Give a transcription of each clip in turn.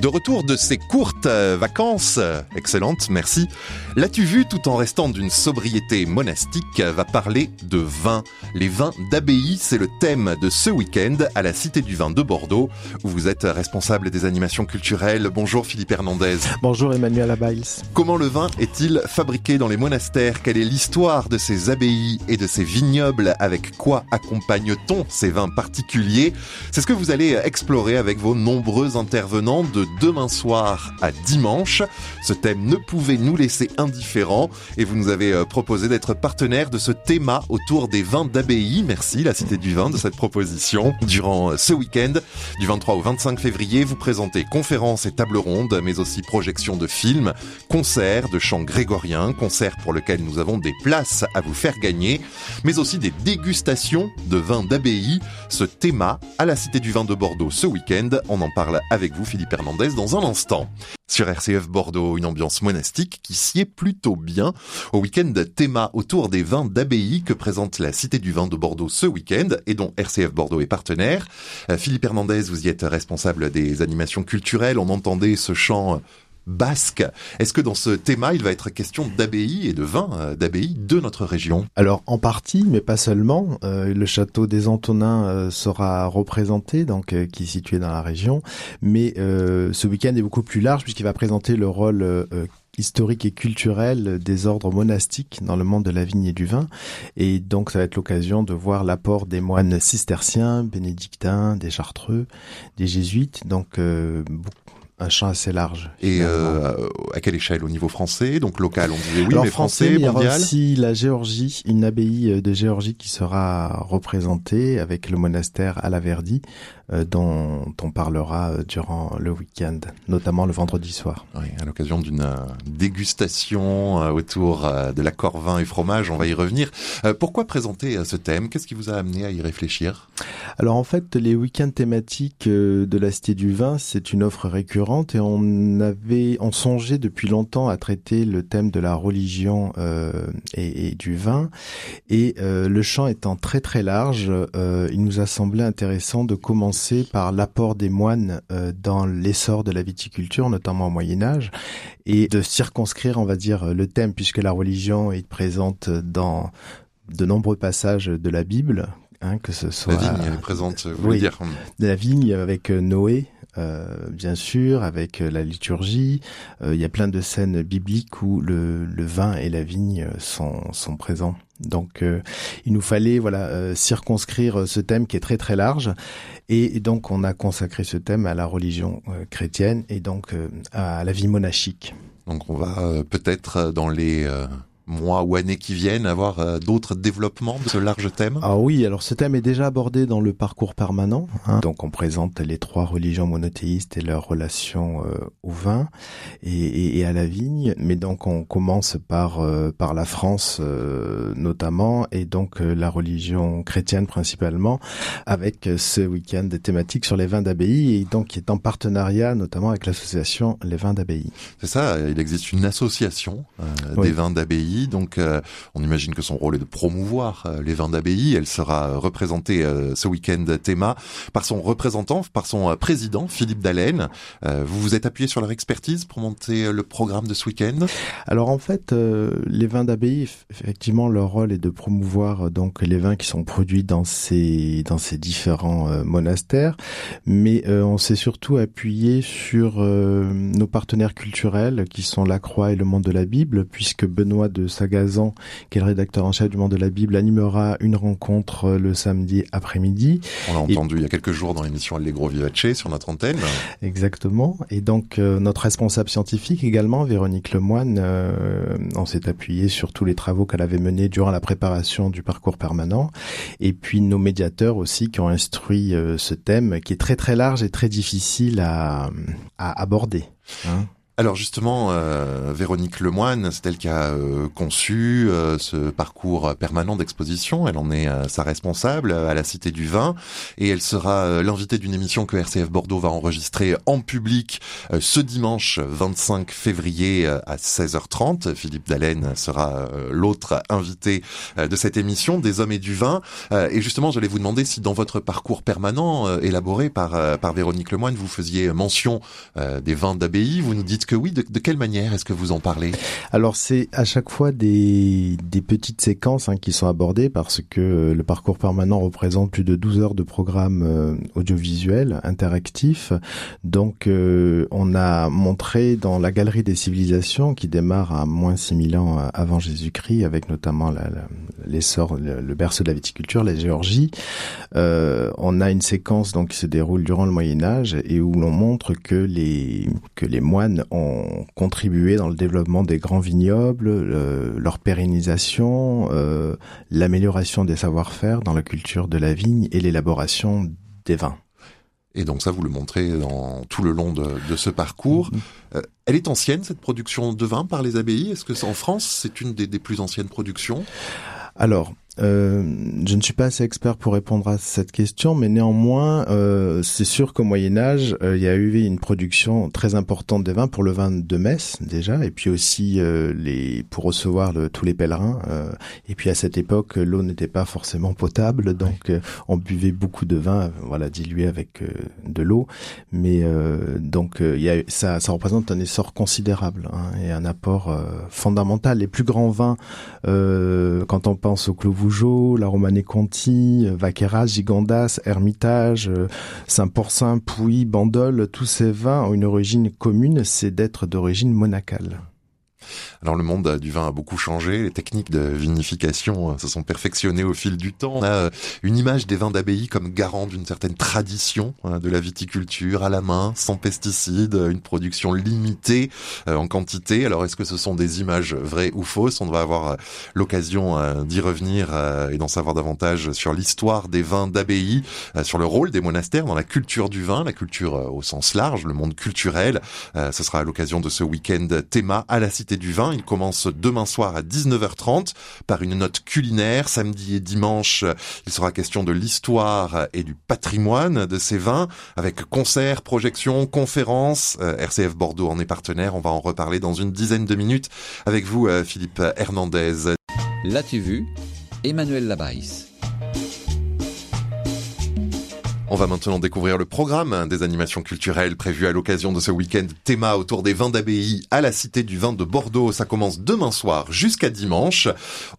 De retour de ces courtes euh, vacances, euh, excellentes, merci, l'as-tu vu tout en restant d'une sobriété monastique va parler de vin. Les vins d'abbaye, c'est le thème de ce week-end à la Cité du Vin de Bordeaux, où vous êtes responsable des animations culturelles. Bonjour Philippe Hernandez. Bonjour Emmanuel Abails. Comment le vin est-il fabriqué dans les monastères? Quelle est l'histoire de ces abbayes et de ces vignobles? Avec quoi accompagne-t-on ces vins particuliers? C'est ce que vous allez explorer avec vos nombreux intervenants de demain soir à dimanche. Ce thème ne pouvait nous laisser indifférents et vous nous avez euh, proposé d'être partenaire de ce thème autour des vins d'abbaye. Merci la Cité du Vin de cette proposition. Durant euh, ce week-end, du 23 au 25 février, vous présentez conférences et tables rondes, mais aussi projections de films, concerts de chants grégoriens, concerts pour lesquels nous avons des places à vous faire gagner, mais aussi des dégustations de vins d'abbaye. Ce thème à la Cité du Vin de Bordeaux ce week-end. On en parle avec vous, Philippe Hernandez dans un instant. Sur RCF Bordeaux, une ambiance monastique qui sied plutôt bien au week-end théma autour des vins d'abbaye que présente la Cité du Vin de Bordeaux ce week-end et dont RCF Bordeaux est partenaire. Euh, Philippe Hernandez, vous y êtes responsable des animations culturelles. On entendait ce chant basque. Est-ce que dans ce thème, il va être question d'abbaye et de vin euh, d'abbaye de notre région? Alors en partie, mais pas seulement. Euh, le château des Antonins euh, sera représenté, donc qui est situé dans la région. Mais ce week-end est beaucoup plus large puisqu'il va présenter le rôle historique et culturel des ordres monastiques dans le monde de la vigne et du vin. Et donc, ça va être l'occasion de voir l'apport des moines cisterciens, bénédictins, des chartreux, des jésuites. Donc, beaucoup un champ assez large. Et euh, à quelle échelle? Au niveau français, donc local, on disait oui, Alors, mais français, mondial. Il y aura aussi la Géorgie, une abbaye de Géorgie qui sera représentée avec le monastère à la Verdi, dont on parlera euh, durant le week-end, notamment le vendredi soir. Oui, à l'occasion d'une euh, dégustation autour de l'accord vin et fromage, on va y revenir. Pourquoi présenter ce thème? Qu'est-ce qui vous a amené à y réfléchir? Alors en fait, les week-ends thématiques de la Cité du Vin, c'est une offre récurrente et on avait, on songeait depuis longtemps à traiter le thème de la religion euh, et, et, du vin. Et euh, le champ étant très très large, euh, il nous a semblé intéressant de commencer par l'apport des moines euh, dans l'essor de la viticulture, notamment au Moyen Âge, et de circonscrire, on va dire, le thème, puisque la religion est présente dans de nombreux passages de la Bible, Hein, que ce soit la vigne elle est présente vous oui, dire. la vigne avec euh, Noé euh, bien sûr avec la liturgie. Euh, il y a plein de scènes bibliques où le, le vin et la vigne sont, sont présents donc euh, il nous fallait voilà euh, circonscrire ce thème qui est très très large et, donc on a consacré ce thème à la religion euh, chrétienne et donc à la vie monastique. Donc on va peut-être dans les mois ou années qui viennent avoir euh, d'autres développements de ce large thème? Ah oui, alors ce thème est déjà abordé dans le parcours permanent. Hein. Donc on présente les trois religions monothéistes et leur relation euh, au vin et, et, et, à la vigne. Mais donc on commence par euh, par la France euh, notamment et donc euh, la religion chrétienne principalement avec ce week-end thématique sur les vins d'abbaye et donc qui est en partenariat notamment avec l'association Les Vins d'Abbaye. C'est ça, il existe une association oui. des vins d'abbaye donc, euh, on imagine que son rôle est de promouvoir euh, les vins d'abbaye. Elle sera représentée euh, ce week-end théma par son représentant, par son président, Philippe Dallène. vous vous êtes appuyé sur leur expertise pour monter le programme de ce week-end? Alors, en fait, les vins d'abbaye, effectivement, leur rôle est de promouvoir donc les vins qui sont produits dans ces dans ces différents monastères, mais on s'est surtout appuyé sur nos partenaires culturels qui sont la Croix et le Monde de la Bible, puisque Benoît de Sagazan, qui est le rédacteur en chef du Monde de la Bible, animera une rencontre euh, le samedi après-midi. On l'a entendu il y a quelques jours dans l'émission Allegro Vivace sur notre antenne. Exactement. Et donc euh, notre responsable scientifique également, Véronique Lemoine, euh, on s'est appuyé sur tous les travaux qu'elle avait menés durant la préparation du parcours permanent. Et puis nos médiateurs aussi qui ont instruit euh, ce thème qui est très très large et très difficile à, à aborder. Hein Alors justement, euh, Véronique Lemoine, c'est elle qui a euh, conçu euh, ce parcours permanent d'exposition. Elle en est sa responsable à la Cité du Vin et elle sera l'invitée d'une émission que RCF Bordeaux va enregistrer en public ce dimanche 25 février à 16h30. Philippe Dallène sera l'autre invité de cette émission des hommes et du vin. et justement, j'allais vous demander si dans votre parcours permanent élaboré par par Véronique Lemoine, vous faisiez mention des vins d'abbaye. Vous nous dites oui, de, quelle manière est-ce que vous en parlez? Alors c'est à chaque fois des, petites séquences hein, qui sont abordées parce que euh, le parcours permanent représente plus de 12 heures de programme euh, audiovisuel interactif. Donc euh, on a montré dans la galerie des civilisations qui démarre à moins 6000 ans avant Jésus-Christ avec notamment l'essor, le, le, berceau de la viticulture, la Géorgie. on a une séquence donc qui se déroule durant le Moyen Âge et où l'on montre que les que les moines ont contribué dans le développement des grands vignobles, leur pérennisation, euh, l'amélioration des savoir-faire dans la culture de la vigne et l'élaboration des vins. Et donc ça, vous le montrez dans tout le long de, ce parcours. Mm-hmm. Euh, elle est ancienne, cette production de vin par les abbayes? Est-ce que en France, c'est une des, des plus anciennes productions? Alors, euh, je ne suis pas assez expert pour répondre à cette question, mais néanmoins, euh, c'est sûr qu'au Moyen Âge, euh, il y a eu une production très importante des vins pour le vin de Metz déjà, et puis aussi les pour recevoir tous les pèlerins. et puis à cette époque, l'eau n'était pas forcément potable, donc on buvait beaucoup de vin, voilà, dilué avec de l'eau. Mais donc il y a, ça, ça représente un essor considérable hein, et un apport fondamental. Les plus grands vins, quand on pense au Clos La Romanée Conti, Vaqueras, Gigondas, Hermitage, Saint-Porcin, Pouilly, Bandol, tous ces vins ont une origine commune, c'est d'être d'origine monacale. Alors le monde du vin a beaucoup changé, les techniques de vinification euh, se sont perfectionnées au fil du temps. On a euh, une image des vins d'abbaye comme garant d'une certaine tradition hein, de la viticulture à la main, sans pesticides, une production limitée euh, en quantité. Alors est-ce que ce sont des images vraies ou fausses? On va avoir l'occasion d'y revenir et d'en savoir davantage sur l'histoire des vins d'abbaye, sur le rôle des monastères dans la culture du vin, la culture au sens large, le monde culturel. Ce sera à l'occasion de ce week-end théma à la Cité du Vin. Il commence demain soir à 19h30 par une note culinaire. Samedi et dimanche, il sera question de l'histoire et du patrimoine de ces vins avec concerts, projections, conférences. Euh, RCF Bordeaux en est partenaire. On va en reparler dans une dizaine de minutes avec vous, euh, Philippe Hernandez. L'as-tu vu? Emmanuel Labaisse. On va maintenant découvrir le programme des animations culturelles prévues à l'occasion de ce week-end théma autour des vins d'abbaye à la Cité du Vin de Bordeaux. Ça commence demain soir jusqu'à dimanche.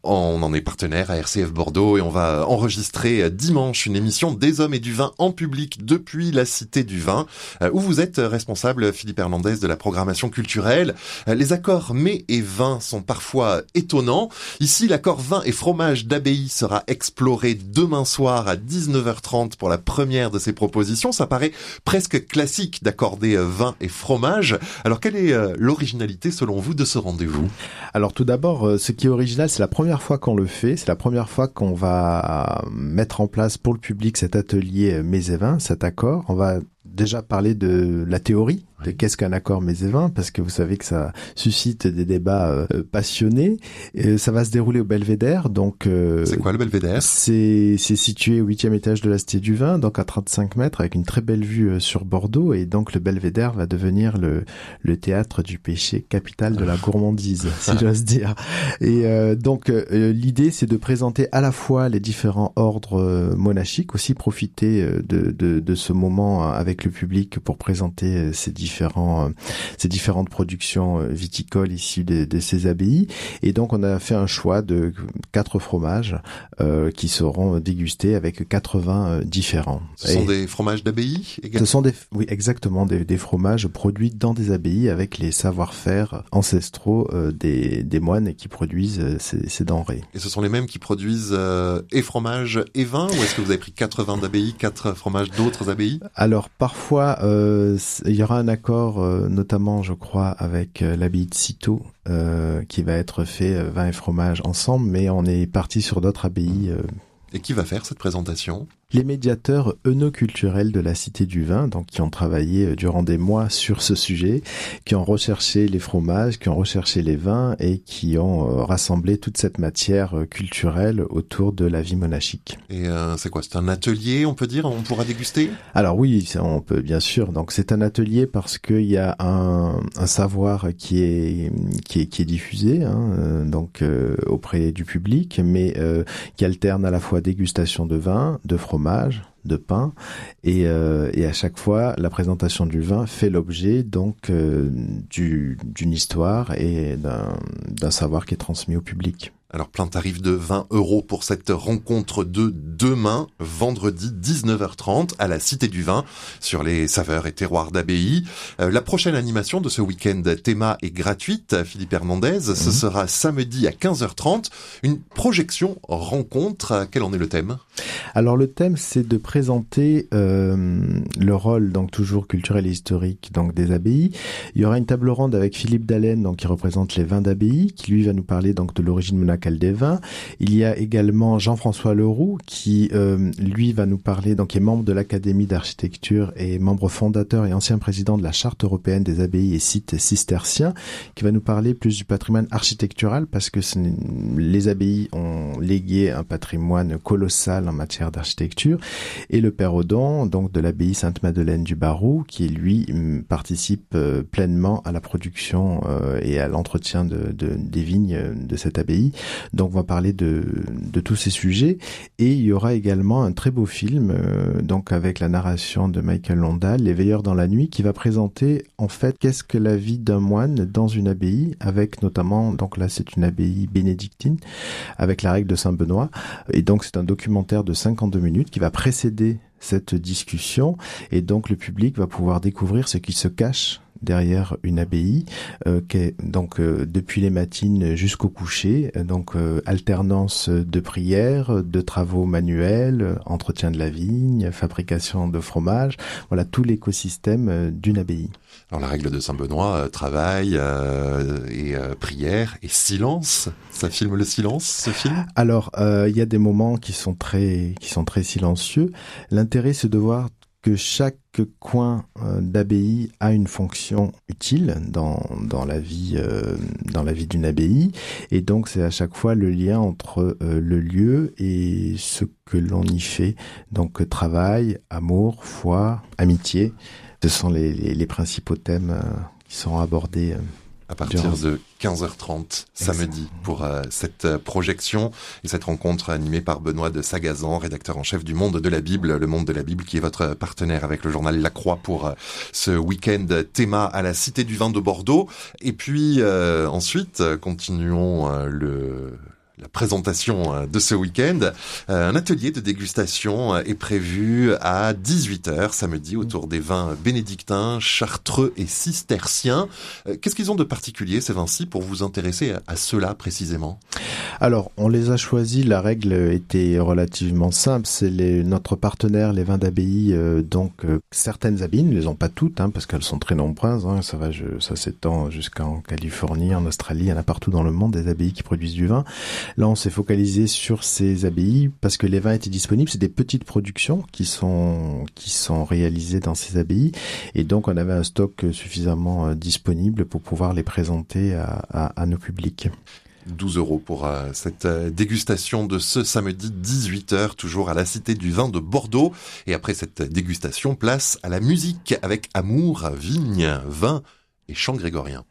On en est partenaire à RCF Bordeaux et on va enregistrer dimanche une émission des hommes et du vin en public depuis la Cité du Vin euh, où vous êtes responsable, Philippe Hernandez, de la programmation culturelle. Euh, les accords mets et vin sont parfois étonnants. Ici, l'accord vin et fromage d'abbaye sera exploré demain soir à 19h30 pour la première de ces propositions. Ça paraît presque classique d'accorder euh, vin et fromage. Alors quelle est euh, l'originalité selon vous de ce rendez-vous? Alors tout d'abord, euh, ce qui est original, c'est la première fois qu'on le fait. C'est la première fois qu'on va mettre en place pour le public cet atelier Mets et vins, cet accord. On va déjà parler de la théorie de qu'est-ce qu'un accord mésévin parce que vous savez que ça suscite des débats euh, passionnés. Et ça va se dérouler au Belvédère, donc. Euh, c'est quoi le Belvédère? C'est c'est situé au huitième étage de la Cité du Vin, donc à 35 mètres, avec une très belle vue euh, sur Bordeaux, et donc le Belvédère va devenir le le théâtre du péché, capitale de la gourmandise, si j'ose dire. Et donc l'idée, c'est de présenter à la fois les différents ordres monachiques, aussi profiter de, de de ce moment avec le public pour présenter ces différents différents, euh, ces différentes productions euh, viticoles issues de, ces abbayes. Et donc, on a fait un choix de quatre fromages euh, qui seront dégustés avec quatre vins différents. Ce sont des fromages d'abbaye Ce sont des, oui, exactement, des, des, fromages produits dans des abbayes avec les savoir-faire ancestraux des, des, moines qui produisent ces, ces, denrées. Et ce sont les mêmes qui produisent et fromage et vin ou est-ce que vous avez pris quatre vins d'abbaye, quatre fromages d'autres abbayes? Alors, parfois, il y aura un accord, euh, notamment, je crois, avec euh, l'abbaye de Citeaux, euh, qui va être fait vin et fromage ensemble, mais on est parti sur d'autres abbayes. Et qui va faire cette présentation? Les médiateurs œnoculturels de la Cité du Vin, donc qui ont travaillé euh, durant des mois sur ce sujet, qui ont recherché les fromages, qui ont recherché les vins et qui ont euh, rassemblé toute cette matière euh, culturelle autour de la vie monachique. Et c'est quoi C'est un atelier, on peut dire On pourra déguster? Alors oui, on peut bien sûr. Donc c'est un atelier parce qu'il y a un, un, savoir qui est qui est, qui est diffusé, hein, donc auprès du public, mais qui alterne à la fois dégustation de vin, de fromage de pain et, euh, et, à chaque fois la présentation du vin fait l'objet donc euh, d'une histoire et d'un savoir qui est transmis au public. Alors plein tarif de 20 euros pour cette rencontre de demain, vendredi 19h30 à la Cité du Vin sur les saveurs et terroirs d'abbaye. Euh, la prochaine animation de ce week-end théma est gratuite, Philippe Hernandez. Ce mhm. sera samedi à 15h30. Une projection rencontre. Quel en est le thème? Alors le thème c'est de présenter euh, le rôle donc toujours culturel et historique donc des abbayes. Il y aura une table ronde avec Philippe Dallène donc qui représente les vins d'abbaye qui lui va nous parler donc de l'origine monacale vins. Il y a également Jean-François Leroux qui, euh, lui, va nous parler, donc qui est membre de l'Académie d'architecture et membre fondateur et ancien président de la Charte européenne des abbayes et sites cisterciens, qui va nous parler plus du patrimoine architectural parce que les abbayes ont légué un patrimoine colossal en matière d'architecture et le père Audon, donc de l'abbaye Sainte-Madeleine du Barou, qui lui participe euh, pleinement à la production euh, et à l'entretien de, des vignes de cette abbaye. Donc on va parler de, de tous ces sujets et il y aura également un très beau film euh, donc avec la narration de Michael Londal, Les Veilleurs dans la nuit, qui va présenter en fait qu'est-ce que la vie d'un moine dans une abbaye avec notamment donc là c'est une abbaye bénédictine avec la règle de Saint Benoît et donc c'est un documentaire de 52 minutes qui va précéder cette discussion. Et donc le public va pouvoir découvrir ce qui se cache derrière une abbaye, euh, qui est donc euh, depuis les matines jusqu'au coucher, donc euh, alternance de prières, de travaux manuels, entretien de la vigne, fabrication de fromage, voilà tout l'écosystème d'une abbaye. Alors la règle de Saint Benoît, travail et prière et silence, ça filme le silence, ce film? Alors il y a des moments qui sont très qui sont très silencieux. L'intérêt c'est de voir que chaque coin euh, d'abbaye a une fonction utile dans, dans la vie euh, dans la vie d'une abbaye. Et donc c'est à chaque fois le lien entre euh, le lieu et ce que l'on y fait. Donc travail amour foi amitié. Ce sont les, principaux thèmes qui sont abordés à partir de 15h30 samedi pour euh, cette euh, projection et cette rencontre animée par Benoît de Sagazan, rédacteur en chef du Monde de la Bible, le Monde de la Bible qui est votre partenaire avec le journal La Croix pour euh, ce week-end théma à la Cité du Vin de Bordeaux. Et puis ensuite, continuons le la présentation euh, de ce week-end. Euh, un atelier de dégustation euh, est prévu à 18h samedi autour des vins bénédictins, chartreux et cisterciens. Qu'est-ce qu'ils ont de particulier ces vins-ci pour vous intéresser à cela précisément? Alors, on les a choisis, la règle était relativement simple, c'est notre partenaire, les vins d'abbaye, donc certaines abbayes, ne les ont pas toutes, hein, parce qu'elles sont très nombreuses, hein, ça va, ça s'étend jusqu'en Californie, en Australie, il y en a partout dans le monde des abbayes qui produisent du vin. Là, on s'est focalisé sur ces abbayes parce que les vins étaient disponibles. C'est des petites productions qui sont qui sont réalisées dans ces abbayes et donc on avait un stock suffisamment euh, disponible pour pouvoir les présenter à, à, nos publics. 12 euros pour euh, cette euh, dégustation de ce samedi 18h, toujours à la Cité du Vin de Bordeaux. Et après cette dégustation, place à la musique avec amour, vigne, vin et chant grégorien.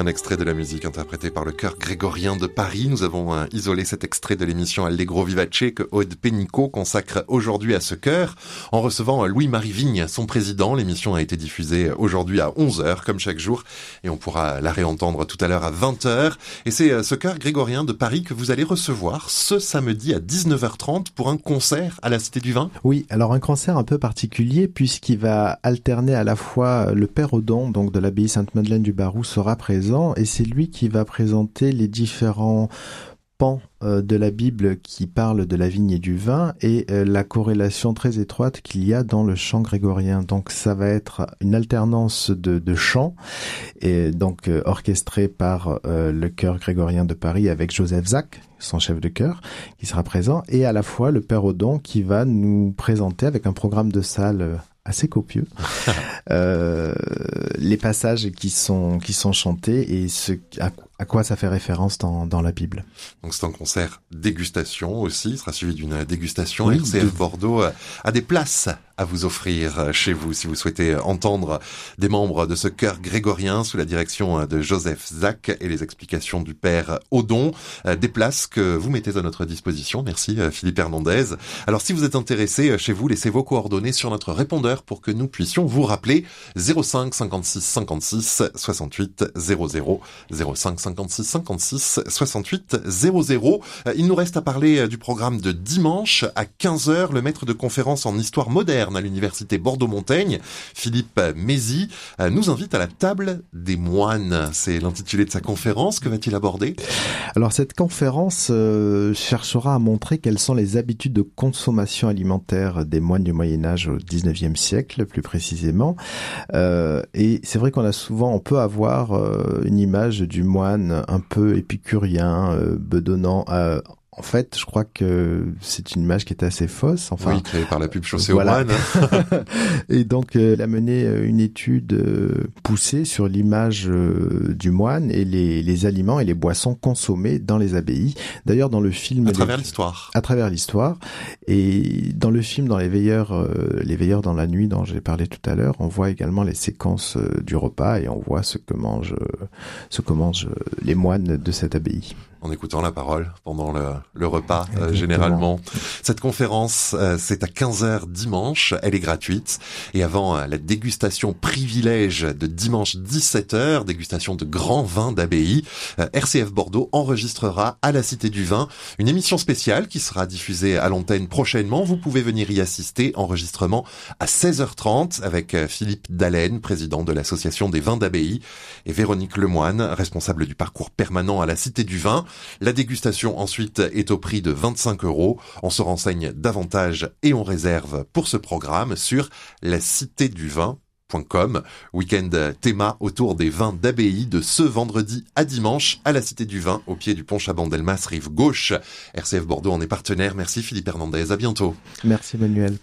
Un extrait de la musique interprétée par le chœur grégorien de Paris. Nous avons euh, isolé cet extrait de l'émission Allegro Vivace que Aude Pénicaud consacre aujourd'hui à ce chœur en recevant euh, Louis-Marie Vigne, son président. L'émission a été diffusée aujourd'hui à 11h comme chaque jour et on pourra la réentendre tout à l'heure à 20h. Et c'est euh, ce chœur grégorien de Paris que vous allez recevoir ce samedi à 19h30 pour un concert à la Cité du Vin. Oui, alors un concert un peu particulier puisqu'il va alterner à la fois le Père Odon, donc de l'abbaye Sainte-Madeleine du Barou, sera présent et c'est lui qui va présenter les différents pans euh, de la Bible qui parlent de la vigne et du vin et euh, la corrélation très étroite qu'il y a dans le chant grégorien. Donc ça va être une alternance de, chants et donc euh, orchestré par le chœur grégorien de Paris avec Joseph Zach, son chef de chœur, qui sera présent et à la fois le Père Odon qui va nous présenter avec un programme de salle assez copieux. euh, les passages qui sont qui sont chantés et ce à, à quoi ça fait référence dans, dans la Bible? Donc c'est un concert dégustation aussi, il sera suivi d'une dégustation. Oui, RCF Bordeaux a des places à vous offrir chez vous si vous souhaitez entendre des membres de ce chœur grégorien sous la direction de Joseph Zach et les explications du père Odon. Des places que vous mettez à notre disposition. Merci Philippe Hernandez. Alors si vous êtes intéressé chez vous, laissez vos coordonnées sur notre répondeur pour que nous puissions vous rappeler 05 56 56 68 00 05 56 56 68 00. Il nous reste à parler du programme de dimanche à 15h, le maître de conférence en histoire moderne à l'université Bordeaux-Montaigne, Philippe Mézy, euh, nous invite à la table des moines. C'est l'intitulé de sa conférence. Que va-t-il aborder? Alors cette conférence euh, cherchera à montrer quelles sont les habitudes de consommation alimentaire des moines du Moyen Âge au 19e siècle, plus précisément. Euh, et c'est vrai qu'on a souvent, on peut avoir une image du moine un peu épicurien, bedonnant en fait, je crois que c'est une image qui est assez fausse. Enfin, oui, créée par la pub chaussée voilà. et donc, euh, elle a mené euh, une étude euh, poussée sur l'image du moine et les, les, aliments et les boissons consommés dans les abbayes. D'ailleurs, dans le film... À travers l'histoire. À travers l'histoire. Et dans le film, dans les veilleurs, les veilleurs dans la nuit dont j'ai parlé tout à l'heure, on voit également les séquences du repas et on voit ce que mangent, ce que mangent les moines de cette abbaye en écoutant la parole pendant le, le repas euh, généralement. Cette conférence, euh, c'est à 15h dimanche, elle est gratuite. Et avant euh, la dégustation privilège de dimanche 17h, dégustation de grands vins d'abbaye, RCF Bordeaux enregistrera à la Cité du Vin une émission spéciale qui sera diffusée à l'antenne prochainement. Vous pouvez venir y assister, enregistrement à 16h30 avec Philippe Dallène, président de l'association des vins d'abbaye, et Véronique Lemoine, responsable du parcours permanent à la Cité du Vin. La dégustation ensuite est au prix de 25 euros. On se renseigne davantage et on réserve pour ce programme sur la cité du vin Week-end théma autour des vins d'abbaye de ce vendredi à dimanche à la Cité du Vin au pied du pont Chabandelmas, rive gauche. RCF Bordeaux en est partenaire. Merci Philippe Hernandez. À bientôt. Merci Manuel.